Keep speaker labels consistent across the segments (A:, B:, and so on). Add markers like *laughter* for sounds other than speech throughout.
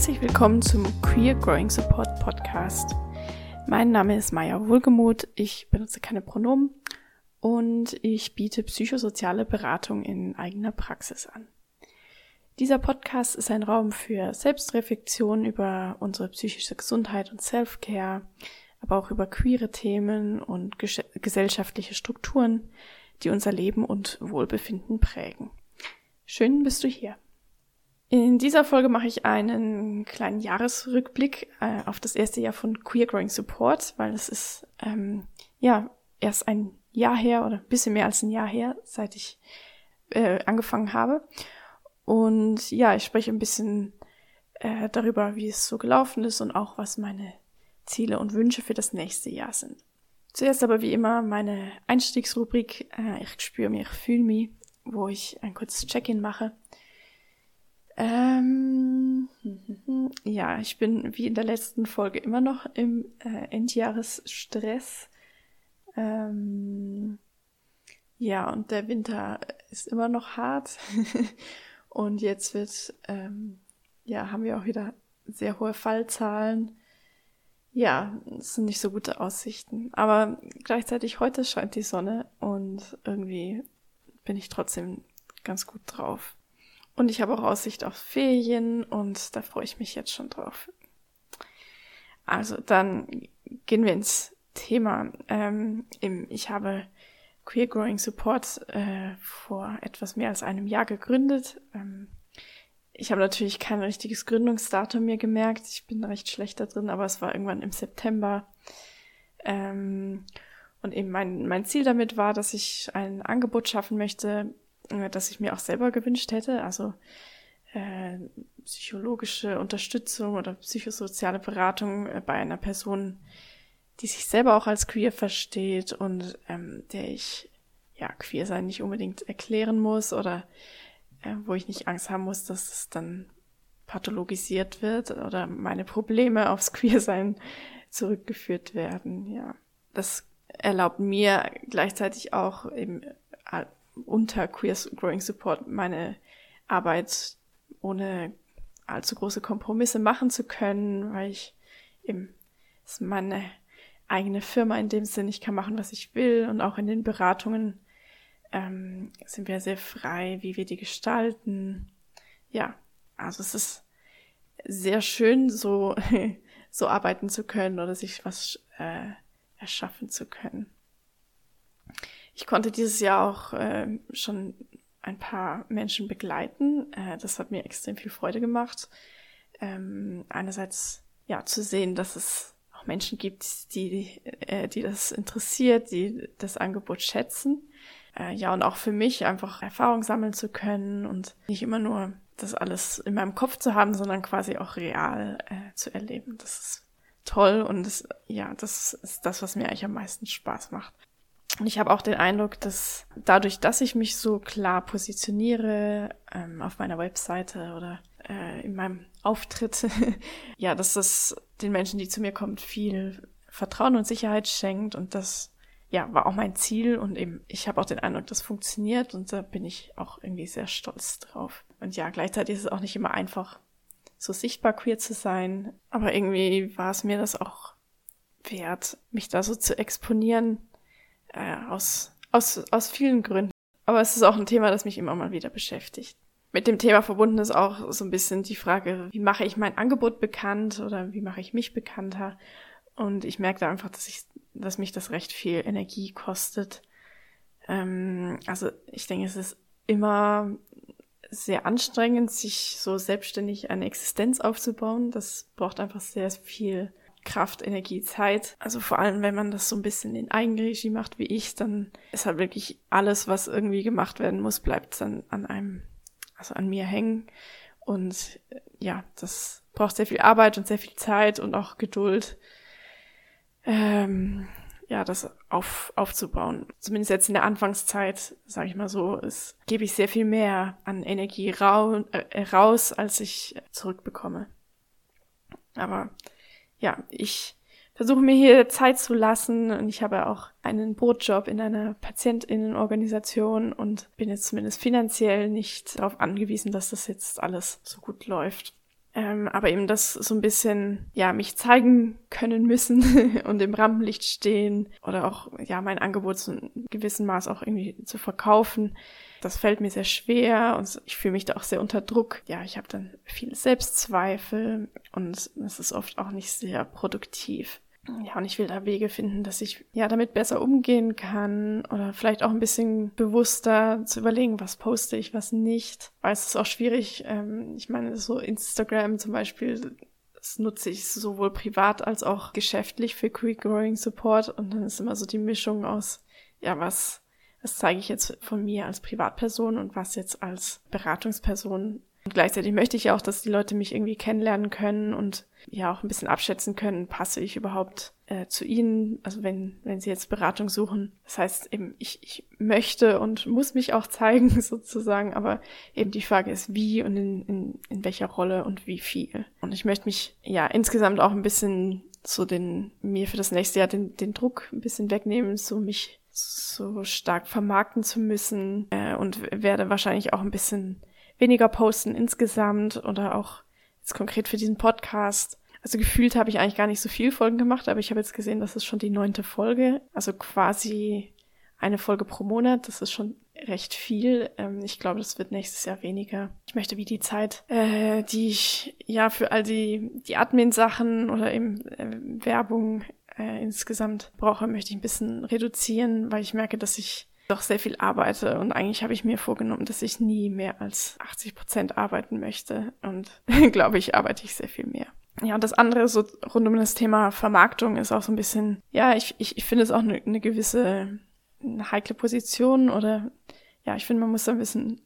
A: Herzlich willkommen zum Queer Growing Support Podcast. Mein Name ist Maya Wohlgemuth, ich benutze keine Pronomen und ich biete psychosoziale Beratung in eigener Praxis an. Dieser Podcast ist ein Raum für Selbstreflexion über unsere psychische Gesundheit und Self-Care, aber auch über queere Themen und ges gesellschaftliche Strukturen, die unser Leben und Wohlbefinden prägen. Schön bist du hier. In dieser Folge mache ich einen kleinen Jahresrückblick äh, auf das erste Jahr von Queer Growing Support, weil es ist ähm, ja erst ein Jahr her oder ein bisschen mehr als ein Jahr her, seit ich äh, angefangen habe. Und ja, ich spreche ein bisschen äh, darüber, wie es so gelaufen ist und auch was meine Ziele und Wünsche für das nächste Jahr sind. Zuerst aber wie immer meine Einstiegsrubrik äh, Ich spüre mich, ich fühle mich, wo ich ein kurzes Check-in mache. Ähm, *laughs* ja, ich bin wie in der letzten Folge immer noch im äh, Endjahresstress. Ähm, ja, und der Winter ist immer noch hart. *laughs* und jetzt wird, ähm, ja, haben wir auch wieder sehr hohe Fallzahlen. Ja, es sind nicht so gute Aussichten. Aber gleichzeitig heute scheint die Sonne und irgendwie bin ich trotzdem ganz gut drauf. Und ich habe auch Aussicht auf Ferien und da freue ich mich jetzt schon drauf. Also dann gehen wir ins Thema. Ähm, ich habe Queer Growing Support äh, vor etwas mehr als einem Jahr gegründet. Ähm, ich habe natürlich kein richtiges Gründungsdatum mir gemerkt. Ich bin recht schlecht da drin, aber es war irgendwann im September. Ähm, und eben mein, mein Ziel damit war, dass ich ein Angebot schaffen möchte, das ich mir auch selber gewünscht hätte. Also äh, psychologische Unterstützung oder psychosoziale Beratung äh, bei einer Person, die sich selber auch als queer versteht und ähm, der ich ja queer sein nicht unbedingt erklären muss oder äh, wo ich nicht Angst haben muss, dass es dann pathologisiert wird oder meine Probleme aufs Queersein zurückgeführt werden. Ja, das erlaubt mir gleichzeitig auch eben äh, unter Queer Growing Support meine Arbeit ohne allzu große Kompromisse machen zu können, weil ich eben, ist meine eigene Firma in dem Sinn, ich kann machen, was ich will und auch in den Beratungen ähm, sind wir sehr frei, wie wir die gestalten. Ja, also es ist sehr schön, so, *laughs* so arbeiten zu können oder sich was äh, erschaffen zu können. Ich konnte dieses Jahr auch äh, schon ein paar Menschen begleiten. Äh, das hat mir extrem viel Freude gemacht. Ähm, einerseits ja zu sehen, dass es auch Menschen gibt, die, äh, die das interessiert, die das Angebot schätzen. Äh, ja, und auch für mich einfach Erfahrung sammeln zu können und nicht immer nur das alles in meinem Kopf zu haben, sondern quasi auch real äh, zu erleben. Das ist toll und das, ja, das ist das, was mir eigentlich am meisten Spaß macht. Und ich habe auch den Eindruck, dass dadurch, dass ich mich so klar positioniere ähm, auf meiner Webseite oder äh, in meinem Auftritt, *laughs* ja, dass das den Menschen, die zu mir kommen, viel Vertrauen und Sicherheit schenkt. Und das ja war auch mein Ziel. Und eben ich habe auch den Eindruck, das funktioniert. Und da bin ich auch irgendwie sehr stolz drauf. Und ja, gleichzeitig ist es auch nicht immer einfach, so sichtbar queer zu sein, aber irgendwie war es mir das auch wert, mich da so zu exponieren äh, aus aus aus vielen Gründen. Aber es ist auch ein Thema, das mich immer mal wieder beschäftigt. Mit dem Thema verbunden ist auch so ein bisschen die Frage, wie mache ich mein Angebot bekannt oder wie mache ich mich bekannter? Und ich merke da einfach, dass ich, dass mich das recht viel Energie kostet. Ähm, also ich denke, es ist immer sehr anstrengend, sich so selbstständig eine Existenz aufzubauen. Das braucht einfach sehr viel Kraft, Energie, Zeit. Also vor allem, wenn man das so ein bisschen in Eigenregie macht wie ich, dann ist halt wirklich alles, was irgendwie gemacht werden muss, bleibt dann an einem also an mir hängen. Und äh, ja, das braucht sehr viel Arbeit und sehr viel Zeit und auch Geduld, ähm, ja, das auf, aufzubauen. Zumindest jetzt in der Anfangszeit, sage ich mal so, ist, gebe ich sehr viel mehr an Energie rau, äh, raus, als ich zurückbekomme. Aber ja, ich versuche mir hier Zeit zu lassen und ich habe auch einen Brotjob in einer Patientinnenorganisation und bin jetzt zumindest finanziell nicht darauf angewiesen, dass das jetzt alles so gut läuft. Ähm, aber eben das so ein bisschen, ja, mich zeigen können müssen *laughs* und im Rampenlicht stehen oder auch, ja, mein Angebot zu einem gewissen Maß auch irgendwie zu verkaufen. Das fällt mir sehr schwer und ich fühle mich da auch sehr unter Druck. Ja, ich habe dann viele Selbstzweifel und es ist oft auch nicht sehr produktiv. Ja, und ich will da Wege finden, dass ich ja damit besser umgehen kann oder vielleicht auch ein bisschen bewusster zu überlegen, was poste ich, was nicht. Weil es ist auch schwierig. Ähm, ich meine, so Instagram zum Beispiel, das nutze ich sowohl privat als auch geschäftlich für Quick Growing Support und dann ist immer so die Mischung aus, ja, was, was zeige ich jetzt von mir als Privatperson und was jetzt als Beratungsperson. Und gleichzeitig möchte ich ja auch, dass die Leute mich irgendwie kennenlernen können und ja auch ein bisschen abschätzen können, passe ich überhaupt äh, zu ihnen, also wenn, wenn sie jetzt Beratung suchen. Das heißt eben, ich, ich möchte und muss mich auch *laughs* zeigen *laughs* sozusagen, aber eben die Frage ist, wie und in, in, in welcher Rolle und wie viel. Und ich möchte mich ja insgesamt auch ein bisschen so den, mir für das nächste Jahr den, den Druck ein bisschen wegnehmen, so mich so stark vermarkten zu müssen äh, und werde wahrscheinlich auch ein bisschen weniger posten insgesamt oder auch jetzt konkret für diesen Podcast. Also gefühlt habe ich eigentlich gar nicht so viel Folgen gemacht, aber ich habe jetzt gesehen, das ist schon die neunte Folge. Also quasi eine Folge pro Monat. Das ist schon recht viel. Ähm, ich glaube, das wird nächstes Jahr weniger. Ich möchte wie die Zeit, äh, die ich ja für all die, die Admin-Sachen oder eben äh, Werbung äh, insgesamt brauche, möchte ich ein bisschen reduzieren, weil ich merke, dass ich doch sehr viel arbeite. Und eigentlich habe ich mir vorgenommen, dass ich nie mehr als 80 Prozent arbeiten möchte. Und *laughs* glaube ich, arbeite ich sehr viel mehr. Ja, und das andere so rund um das Thema Vermarktung ist auch so ein bisschen, ja, ich, ich, ich finde es auch eine, eine gewisse eine heikle Position oder ja, ich finde, man muss so ein bisschen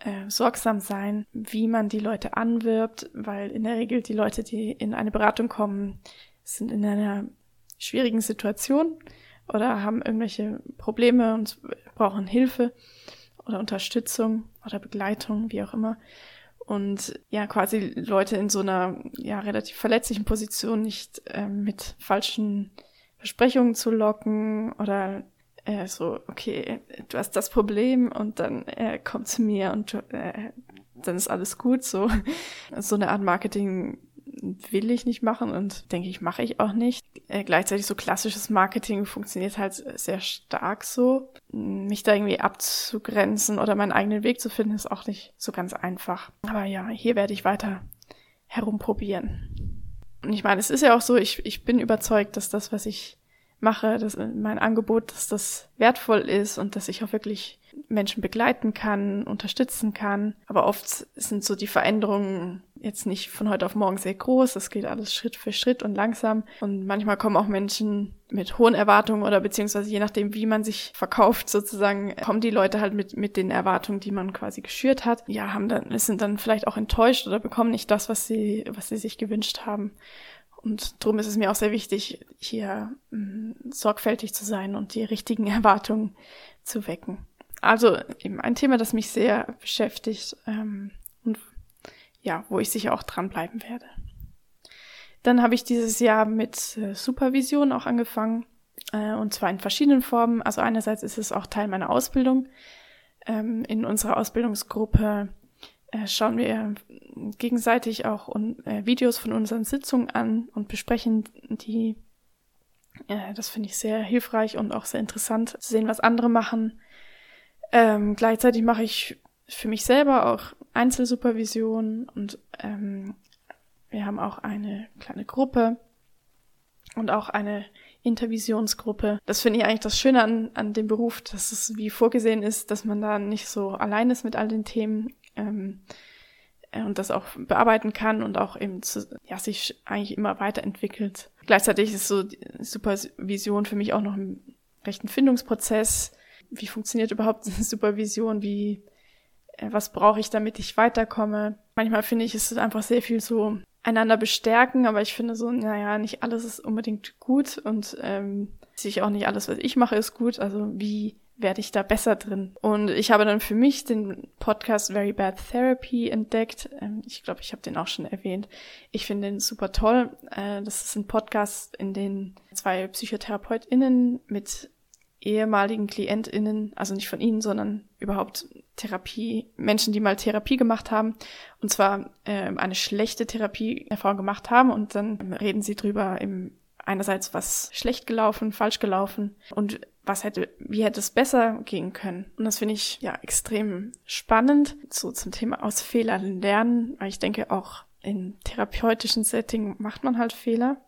A: äh, sorgsam sein, wie man die Leute anwirbt, weil in der Regel die Leute, die in eine Beratung kommen, sind in einer schwierigen Situation oder haben irgendwelche Probleme und brauchen Hilfe oder Unterstützung oder Begleitung, wie auch immer. Und ja, quasi Leute in so einer ja relativ verletzlichen Position nicht äh, mit falschen Versprechungen zu locken oder äh, so, okay, du hast das Problem und dann äh, komm zu mir und äh, dann ist alles gut. So, *laughs* so eine Art Marketing will ich nicht machen und denke ich, mache ich auch nicht. Äh, gleichzeitig so klassisches Marketing funktioniert halt sehr stark so. Mich da irgendwie abzugrenzen oder meinen eigenen Weg zu finden, ist auch nicht so ganz einfach. Aber ja, hier werde ich weiter herumprobieren. Und ich meine, es ist ja auch so, ich, ich bin überzeugt, dass das, was ich mache, dass mein Angebot, dass das wertvoll ist und dass ich auch wirklich Menschen begleiten kann, unterstützen kann. Aber oft sind so die Veränderungen jetzt nicht von heute auf morgen sehr groß. Das geht alles Schritt für Schritt und langsam. Und manchmal kommen auch Menschen mit hohen Erwartungen oder beziehungsweise je nachdem, wie man sich verkauft sozusagen, kommen die Leute halt mit, mit den Erwartungen, die man quasi geschürt hat. Ja, haben dann, sind dann vielleicht auch enttäuscht oder bekommen nicht das, was sie, was sie sich gewünscht haben. Und darum ist es mir auch sehr wichtig, hier mh, mm, sorgfältig zu sein und die richtigen *laughs* Erwartungen zu wecken. Also eben ein Thema, das mich sehr beschäftigt ähm, ja, wo ich sicher auch dranbleiben werde. Dann habe ich dieses Jahr mit äh, Supervision auch angefangen äh, und zwar in verschiedenen Formen. Also einerseits ist es auch Teil meiner Ausbildung. Ähm, in unserer Ausbildungsgruppe äh, schauen wir gegenseitig auch un äh, Videos von unseren Sitzungen an und besprechen die. Äh, das finde ich sehr hilfreich und auch sehr interessant zu sehen, was andere machen. Ähm, gleichzeitig mache ich für mich selber auch Einzelsupervision und ähm, wir haben auch eine kleine Gruppe und auch eine Intervisionsgruppe. Das finde ich eigentlich das Schöne an, an dem Beruf, dass es wie vorgesehen ist, dass man da nicht so allein ist mit all den Themen ähm, äh, und das auch bearbeiten kann und auch eben zu, ja, sich eigentlich immer weiterentwickelt. Gleichzeitig ist so Supervision für mich auch noch ein rechten Findungsprozess wie funktioniert überhaupt *laughs* Supervision, wie, was brauche ich, damit ich weiterkomme. Manchmal finde ich, es ist einfach sehr viel so einander bestärken, aber ich finde so, naja, nicht alles ist unbedingt gut und ähm, sich auch nicht alles, was ich mache, ist gut. Also wie werde ich da besser drin? Und ich habe dann für mich den Podcast Very Bad Therapy entdeckt. Ähm, ich glaube, ich habe den auch schon erwähnt. Ich finde den super toll. Äh, das ist ein Podcast, in dem zwei PsychotherapeutInnen mit ehemaligen KlientInnen, also nicht von ihnen, sondern überhaupt Therapie, Menschen, die mal Therapie gemacht haben, und zwar äh, eine schlechte Therapieerfahrung gemacht haben, und dann reden sie drüber im einerseits was schlecht gelaufen, falsch gelaufen und was hätte, wie hätte es besser gehen können. Und das finde ich ja extrem spannend. So zum Thema aus Fehlern lernen, weil ich denke auch in therapeutischen Setting macht man halt Fehler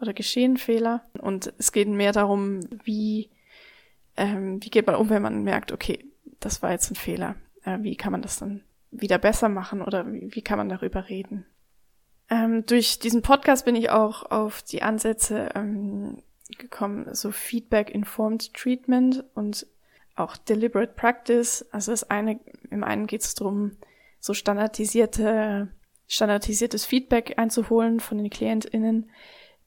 A: oder geschehen Fehler. Und es geht mehr darum, wie, ähm, wie geht man um, wenn man merkt, okay, das war jetzt ein Fehler. Äh, wie kann man das dann wieder besser machen oder wie, wie kann man darüber reden? Ähm, durch diesen Podcast bin ich auch auf die Ansätze ähm, gekommen, so Feedback-Informed Treatment und auch Deliberate Practice. Also das eine, im einen geht es darum, so standardisierte, standardisiertes Feedback einzuholen von den KlientInnen.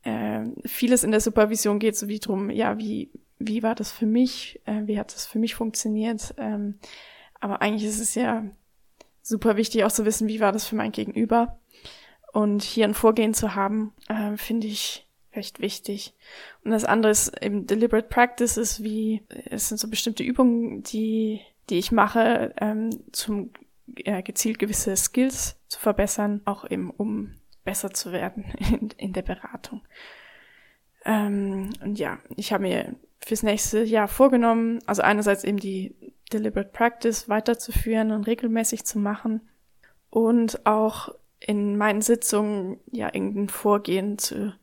A: Äh, vieles in der Supervision geht so wie drum, ja, wie, wie war das für mich? Äh, wie hat das für mich funktioniert? Ähm, aber eigentlich ist es ja super wichtig auch zu wissen, wie war das für mein Gegenüber. Und hier ein Vorgehen zu haben, äh, finde ich recht wichtig. Und das andere ist eben Deliberate Practice ist wie, es sind so bestimmte Übungen, die, die ich mache, ähm, zum äh, gezielt gewisse Skills zu verbessern, auch eben um besser zu werden *laughs* in, in der Beratung. Ähm, und ja, ich habe mir fürs nächste Jahr vorgenommen, also einerseits eben die Deliberate Practice weiterzuführen und regelmäßig zu machen und auch in meinen Sitzungen ja irgendein Vorgehen zu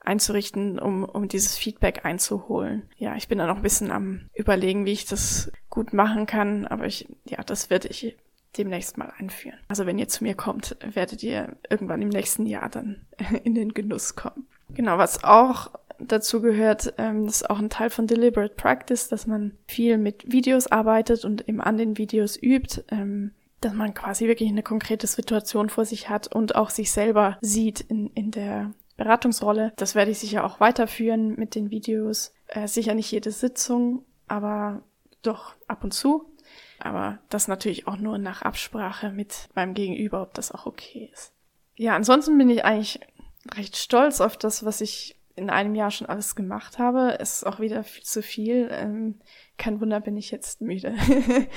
A: einzurichten, um, um dieses Feedback einzuholen. Ja, ich bin da noch ein bisschen am überlegen, wie ich das gut machen kann, aber ich, ja, das werde ich demnächst mal einführen. Also wenn ihr zu mir kommt, werdet ihr irgendwann im nächsten Jahr dann *laughs* in den Genuss kommen. Genau, was auch dazu gehört, ähm, das ist auch ein Teil von Deliberate Practice, dass man viel mit Videos arbeitet und eben an den Videos übt. Ähm, dass man quasi wirklich eine konkrete Situation vor sich hat und auch sich selber sieht in, in der Beratungsrolle. Das werde ich sicher auch weiterführen mit den Videos. Äh, sicher nicht jede Sitzung, aber doch ab und zu. Aber das natürlich auch nur nach Absprache mit meinem Gegenüber, ob das auch okay ist. Ja, ansonsten bin ich eigentlich recht stolz auf das, was ich in einem Jahr schon alles gemacht habe. Ist auch wieder viel zu viel. Ähm, kein Wunder, bin ich jetzt müde.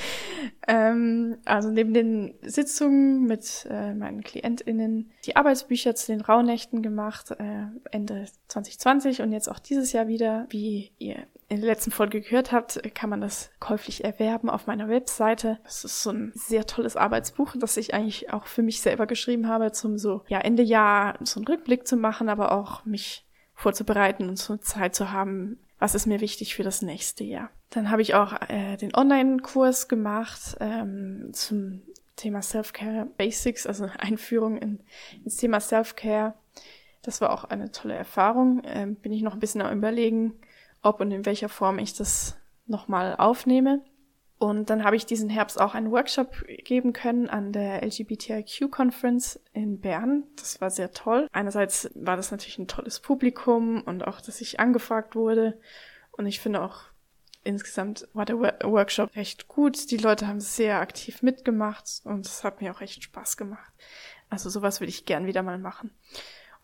A: *laughs* ähm, also neben den Sitzungen mit äh, meinen KlientInnen die Arbeitsbücher zu den Rauhnächten gemacht, äh, Ende 2020 und jetzt auch dieses Jahr wieder. Wie ihr in der letzten Folge gehört habt, kann man das käuflich erwerben auf meiner Webseite. Es ist so ein sehr tolles Arbeitsbuch, das ich eigentlich auch für mich selber geschrieben habe, zum so ja Ende Jahr so einen Rückblick zu machen, aber auch mich vorzubereiten und so Zeit zu haben, was ist mir wichtig für das nächste Jahr. Dann habe ich auch äh, den Online-Kurs gemacht ähm, zum Thema Self-Care Basics, also Einführung in, ins Thema Self-Care. Das war auch eine tolle Erfahrung. Ähm, bin ich noch ein bisschen am überlegen, ob und in welcher Form ich das nochmal aufnehme. Und dann habe ich diesen Herbst auch einen Workshop geben können an der LGBTIQ Conference in Bern. Das war sehr toll. Einerseits war das natürlich ein tolles Publikum und auch, dass ich angefragt wurde. Und ich finde auch, insgesamt war der Workshop recht gut. Die Leute haben sehr aktiv mitgemacht und es hat mir auch echt Spaß gemacht. Also sowas würde ich gern wieder mal machen.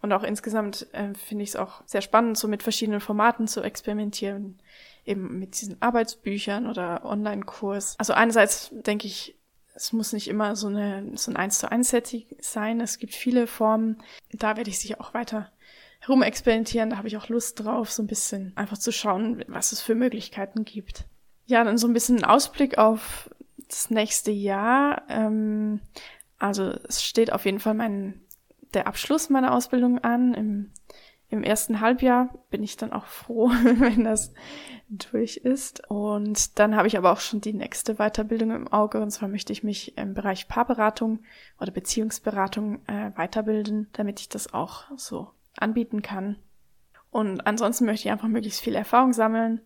A: Und auch insgesamt äh, finde ich es auch sehr spannend, so mit verschiedenen Formaten zu experimentieren eben mit diesen Arbeitsbüchern oder Online-Kurs. Also einerseits denke ich, es muss nicht immer so, eine, so ein 1 zu 1 Setting sein. Es gibt viele Formen. Da werde ich sicher auch weiter herumexperimentieren. Da habe ich auch Lust drauf, so ein bisschen einfach zu schauen, was es für Möglichkeiten gibt. Ja, dann so ein bisschen Ausblick auf das nächste Jahr. Ähm, also es steht auf jeden Fall mein, der Abschluss meiner Ausbildung an im im ersten Halbjahr bin ich dann auch froh, *laughs* wenn das durch ist. Und dann habe ich aber auch schon die nächste Weiterbildung im Auge. Und zwar möchte ich mich im Bereich Paarberatung oder Beziehungsberatung äh, weiterbilden, damit ich das auch so anbieten kann. Und ansonsten möchte ich einfach möglichst viel Erfahrung sammeln,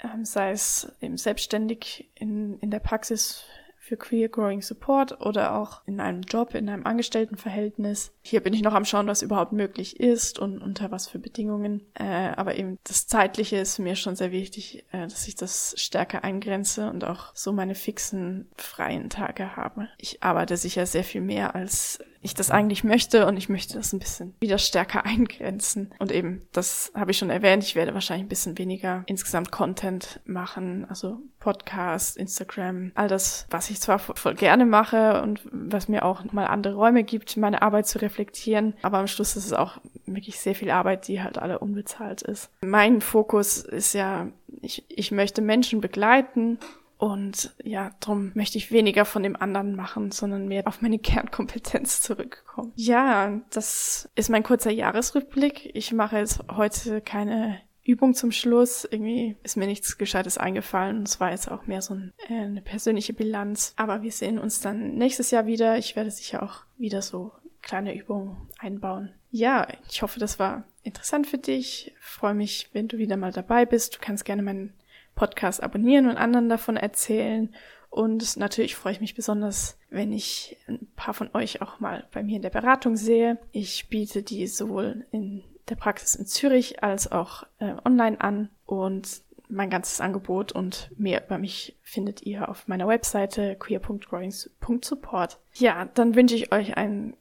A: ähm, sei es eben selbstständig in, in der Praxis für Queer Growing Support oder auch in einem Job, in einem Angestelltenverhältnis. Hier bin ich noch am Schauen, was überhaupt möglich ist und unter was für Bedingungen. Äh, aber eben das Zeitliche ist mir schon sehr wichtig, äh, dass ich das stärker eingrenze und auch so meine fixen freien Tage habe. Ich arbeite sicher sehr viel mehr als ich das eigentlich möchte und ich möchte das ein bisschen wieder stärker *laughs* eingrenzen. Und eben, das habe ich schon erwähnt, ich werde wahrscheinlich ein bisschen weniger insgesamt Content machen, also Podcast, Instagram, all das, was ich zwar voll gerne mache und was mir auch mal andere Räume gibt, meine Arbeit zu reflektieren, aber am Schluss ist es auch wirklich sehr viel Arbeit, die halt alle unbezahlt ist. Mein Fokus ist ja, ich, ich möchte Menschen begleiten und ja, darum möchte ich weniger von dem anderen machen, sondern mehr auf meine Kernkompetenz zurückkommen. Ja, das ist mein kurzer Jahresrückblick. Ich mache jetzt heute keine Übung zum Schluss. Irgendwie ist mir nichts Gescheites eingefallen. Es war jetzt auch mehr so ein, äh, eine persönliche Bilanz. Aber wir sehen uns dann nächstes Jahr wieder. Ich werde sicher auch wieder so kleine Übungen einbauen. Ja, ich hoffe, das war interessant für dich. Ich freue mich, wenn du wieder mal dabei bist. Du kannst gerne meinen Podcast abonnieren und anderen davon erzählen. Und natürlich freue ich mich besonders, wenn ich ein paar von euch auch mal bei mir in der Beratung sehe. Ich biete die sowohl in der Praxis in Zürich als auch äh, online an und mein ganzes Angebot und mehr über mich findet ihr auf meiner Webseite queer.growings.support. Ja, dann wünsche ich euch ein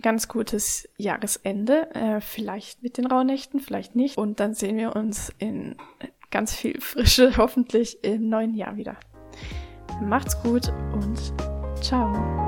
A: ganz gutes Jahresende, äh, vielleicht mit den Rauhnächten, vielleicht nicht. Und dann sehen wir uns in ganz viel Frische hoffentlich im neuen Jahr wieder. Macht's gut und ciao.